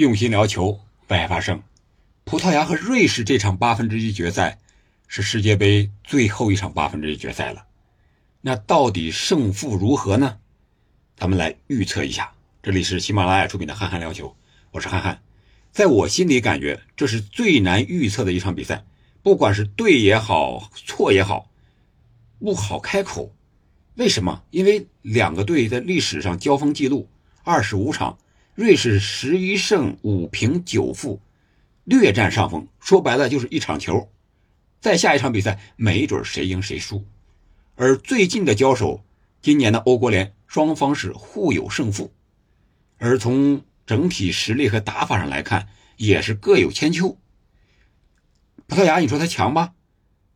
用心聊球，为爱发声。葡萄牙和瑞士这场八分之一决赛是世界杯最后一场八分之一决赛了。那到底胜负如何呢？咱们来预测一下。这里是喜马拉雅出品的《憨憨聊球》，我是憨憨。在我心里感觉，这是最难预测的一场比赛，不管是对也好，错也好，不好开口。为什么？因为两个队在历史上交锋记录二十五场，瑞士十一胜五平九负。略占上风，说白了就是一场球。再下一场比赛，没准谁赢谁输。而最近的交手，今年的欧国联双方是互有胜负，而从整体实力和打法上来看，也是各有千秋。葡萄牙，你说他强吧？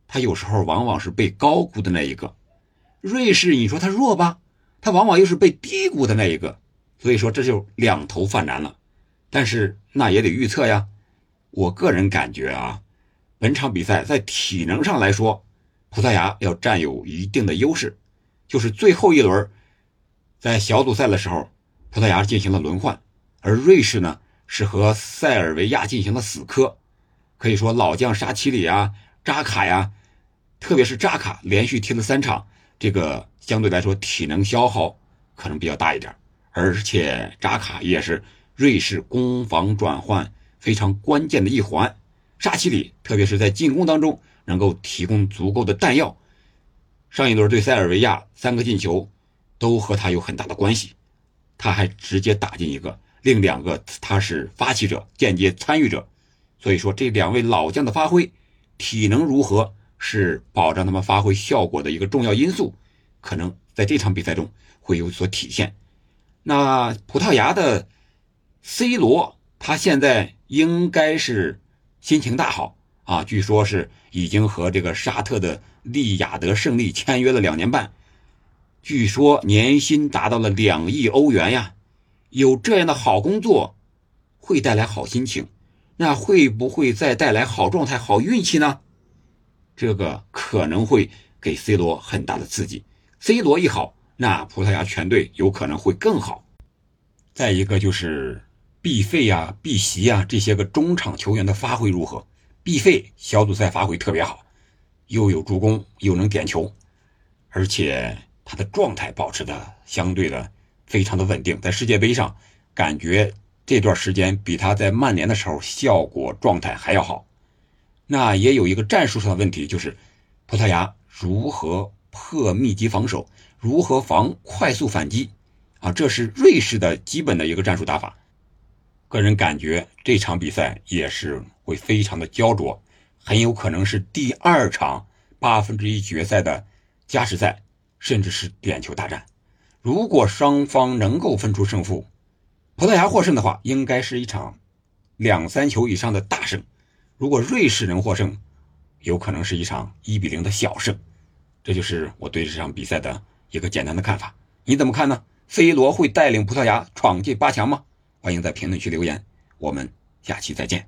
他有时候往往是被高估的那一个。瑞士，你说他弱吧？他往往又是被低估的那一个。所以说，这就两头犯难了。但是那也得预测呀。我个人感觉啊，本场比赛在体能上来说，葡萄牙要占有一定的优势。就是最后一轮，在小组赛的时候，葡萄牙进行了轮换，而瑞士呢是和塞尔维亚进行了死磕。可以说老将沙奇里啊、扎卡呀，特别是扎卡连续踢了三场，这个相对来说体能消耗可能比较大一点。而且扎卡也是瑞士攻防转换。非常关键的一环，沙奇里特别是在进攻当中能够提供足够的弹药。上一轮对塞尔维亚三个进球都和他有很大的关系，他还直接打进一个，另两个他是发起者、间接参与者。所以说，这两位老将的发挥，体能如何是保障他们发挥效果的一个重要因素，可能在这场比赛中会有所体现。那葡萄牙的 C 罗，他现在。应该是心情大好啊！据说是已经和这个沙特的利雅得胜利签约了两年半，据说年薪达到了两亿欧元呀！有这样的好工作，会带来好心情，那会不会再带来好状态、好运气呢？这个可能会给 C 罗很大的刺激。C 罗一好，那葡萄牙全队有可能会更好。再一个就是。毕费呀，毕席呀，这些个中场球员的发挥如何？毕费小组赛发挥特别好，又有助攻，又能点球，而且他的状态保持的相对的非常的稳定。在世界杯上，感觉这段时间比他在曼联的时候效果状态还要好。那也有一个战术上的问题，就是葡萄牙如何破密集防守，如何防快速反击啊？这是瑞士的基本的一个战术打法。个人感觉这场比赛也是会非常的焦灼，很有可能是第二场八分之一决赛的加时赛，甚至是点球大战。如果双方能够分出胜负，葡萄牙获胜的话，应该是一场两三球以上的大胜；如果瑞士能获胜，有可能是一场一比零的小胜。这就是我对这场比赛的一个简单的看法。你怎么看呢？C 罗会带领葡萄牙闯进八强吗？欢迎在评论区留言，我们下期再见。